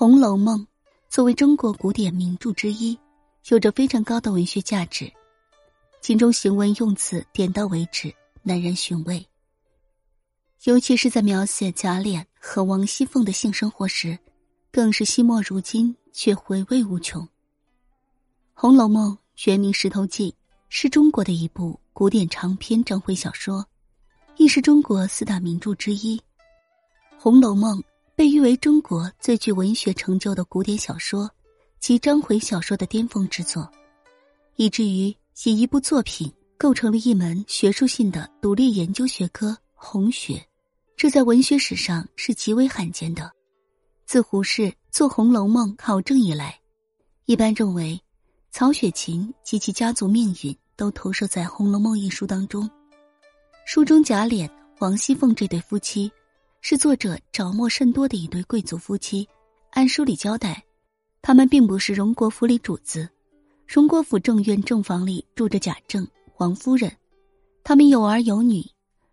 红楼梦》作为中国古典名著之一，有着非常高的文学价值。其中行文用词点到为止，耐人寻味。尤其是在描写贾琏和王熙凤的性生活时，更是惜墨如金，却回味无穷。《红楼梦》原名《石头记》，是中国的一部古典长篇章回小说，亦是中国四大名著之一。《红楼梦》。被誉为中国最具文学成就的古典小说及章回小说的巅峰之作，以至于以一部作品构成了一门学术性的独立研究学科——红学，这在文学史上是极为罕见的。自胡适做《红楼梦》考证以来，一般认为曹雪芹及其家族命运都投射在《红楼梦》一书当中。书中贾琏、王熙凤这对夫妻。是作者着墨甚多的一对贵族夫妻。按书里交代，他们并不是荣国府里主子。荣国府正院正房里住着贾政、王夫人，他们有儿有女。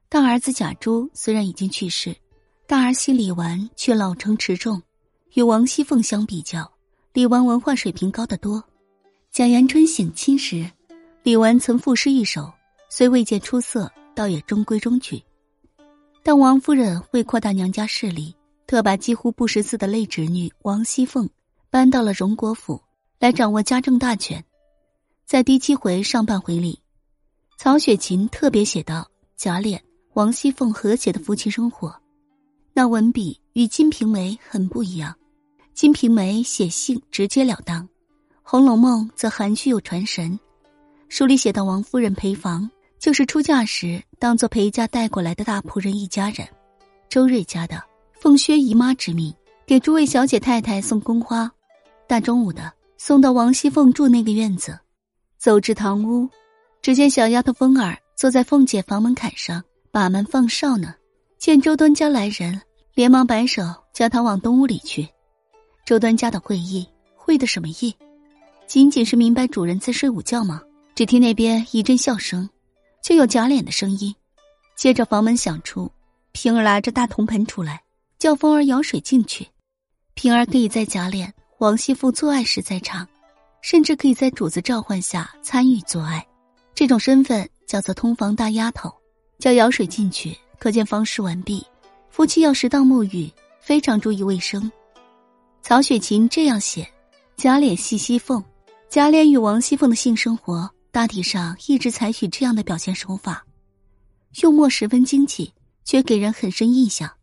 大儿子贾珠虽然已经去世，大儿媳李纨却老成持重。与王熙凤相比较，李纨文化水平高得多。贾元春省亲时，李纨曾赋诗一首，虽未见出色，倒也中规中矩。但王夫人为扩大娘家势力，特把几乎不识字的类侄女王熙凤搬到了荣国府来掌握家政大权。在第七回上半回里，曹雪芹特别写道贾琏、王熙凤和谐的夫妻生活，那文笔与《金瓶梅》很不一样。《金瓶梅》写性直截了当，《红楼梦》则含蓄又传神。书里写到王夫人陪房。就是出嫁时当做陪嫁带过来的大仆人一家人，周瑞家的奉薛姨妈之命给诸位小姐太太送宫花，大中午的送到王熙凤住那个院子，走至堂屋，只见小丫头凤儿坐在凤姐房门槛上把门放哨呢。见周端家来人，连忙摆手叫他往东屋里去。周端家的会意会的什么意？仅仅是明白主人在睡午觉吗？只听那边一阵笑声。就有贾琏的声音，接着房门响出，平儿拿着大铜盆出来，叫凤儿舀水进去。平儿可以在贾琏、王熙凤做爱时在场，甚至可以在主子召唤下参与做爱，这种身份叫做通房大丫头。叫舀水进去，可见方事完毕。夫妻要适当沐浴，非常注意卫生。曹雪芹这样写：贾琏系西凤，贾琏与王熙凤的性生活。大体上一直采取这样的表现手法，用墨十分精细，却给人很深印象。